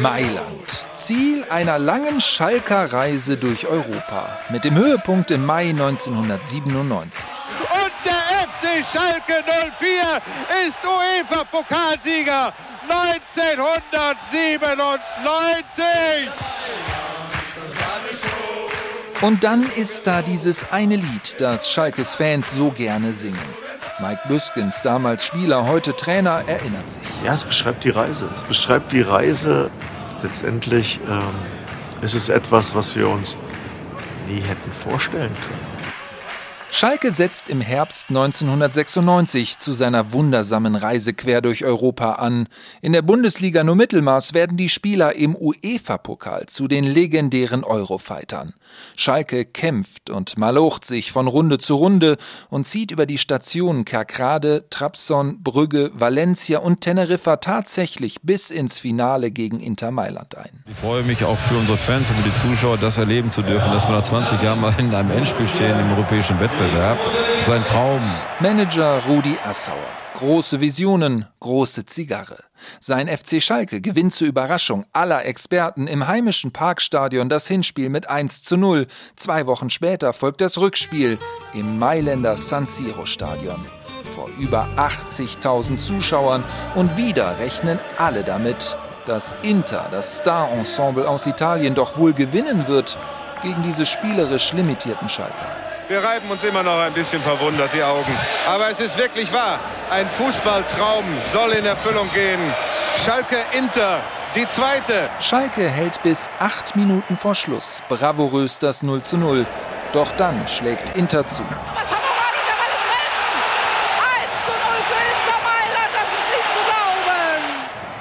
Mailand. Ziel einer langen Schalker Reise durch Europa. Mit dem Höhepunkt im Mai 1997. Und der FC Schalke 04 ist UEFA-Pokalsieger 1997. Und dann ist da dieses eine Lied, das Schalkes Fans so gerne singen. Mike Büskens, damals Spieler, heute Trainer, erinnert sich. Ja, es beschreibt die Reise. Es beschreibt die Reise. Letztendlich ähm, ist es etwas, was wir uns nie hätten vorstellen können. Schalke setzt im Herbst 1996 zu seiner wundersamen Reise quer durch Europa an. In der Bundesliga nur Mittelmaß werden die Spieler im UEFA-Pokal zu den legendären Eurofightern. Schalke kämpft und malocht sich von Runde zu Runde und zieht über die Stationen Kerkrade, Trabzon, Brügge, Valencia und Teneriffa tatsächlich bis ins Finale gegen Inter Mailand ein. Ich freue mich auch für unsere Fans und für die Zuschauer, das erleben zu dürfen, dass wir nach 20 Jahren mal in einem Endspiel stehen im europäischen Wettbewerb. Wettbewerb. Sein Traum. Manager Rudi Assauer. Große Visionen, große Zigarre. Sein FC Schalke gewinnt zur Überraschung aller Experten im heimischen Parkstadion das Hinspiel mit 1 zu 0. Zwei Wochen später folgt das Rückspiel im Mailänder San Siro Stadion. Vor über 80.000 Zuschauern und wieder rechnen alle damit, dass Inter, das Star-Ensemble aus Italien, doch wohl gewinnen wird gegen diese spielerisch limitierten Schalker. Wir reiben uns immer noch ein bisschen verwundert die Augen. Aber es ist wirklich wahr. Ein Fußballtraum soll in Erfüllung gehen. Schalke Inter, die zweite. Schalke hält bis acht Minuten vor Schluss bravourös das 0 zu 0. Doch dann schlägt Inter zu. Was haben wir und der Ball ist drin! 1 zu 0 für Inter Mailand, das ist nicht zu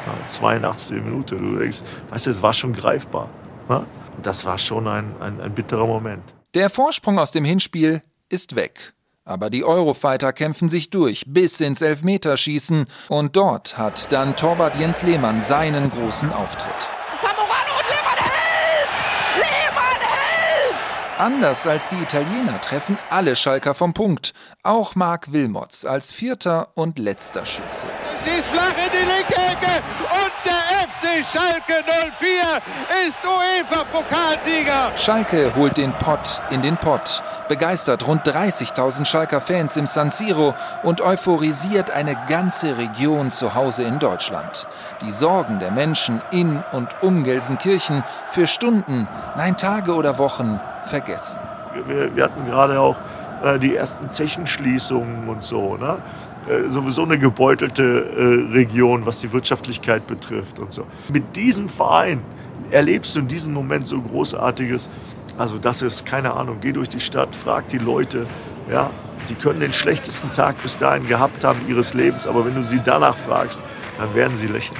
glauben! 82. Minute, du denkst, weißt du, es war schon greifbar. Ne? Das war schon ein, ein, ein bitterer Moment. Der Vorsprung aus dem Hinspiel ist weg. Aber die Eurofighter kämpfen sich durch bis ins Elfmeterschießen und dort hat dann Torwart Jens Lehmann seinen großen Auftritt. Anders als die Italiener treffen alle Schalker vom Punkt. Auch Marc Wilmots als vierter und letzter Schütze. Schießt flach in die linke Ecke und der FC Schalke 04 ist UEFA-Pokalsieger. Schalke holt den Pott in den Pott, begeistert rund 30.000 Schalker Fans im San Siro und euphorisiert eine ganze Region zu Hause in Deutschland. Die Sorgen der Menschen in und um Gelsenkirchen für Stunden, nein Tage oder Wochen vergessen. Wir, wir hatten gerade auch äh, die ersten Zechenschließungen und so. Ne? Äh, sowieso eine gebeutelte äh, Region, was die Wirtschaftlichkeit betrifft und so. Mit diesem Verein erlebst du in diesem Moment so Großartiges. Also das ist, keine Ahnung, geh durch die Stadt, frag die Leute, ja, die können den schlechtesten Tag bis dahin gehabt haben ihres Lebens, aber wenn du sie danach fragst, dann werden sie lächeln.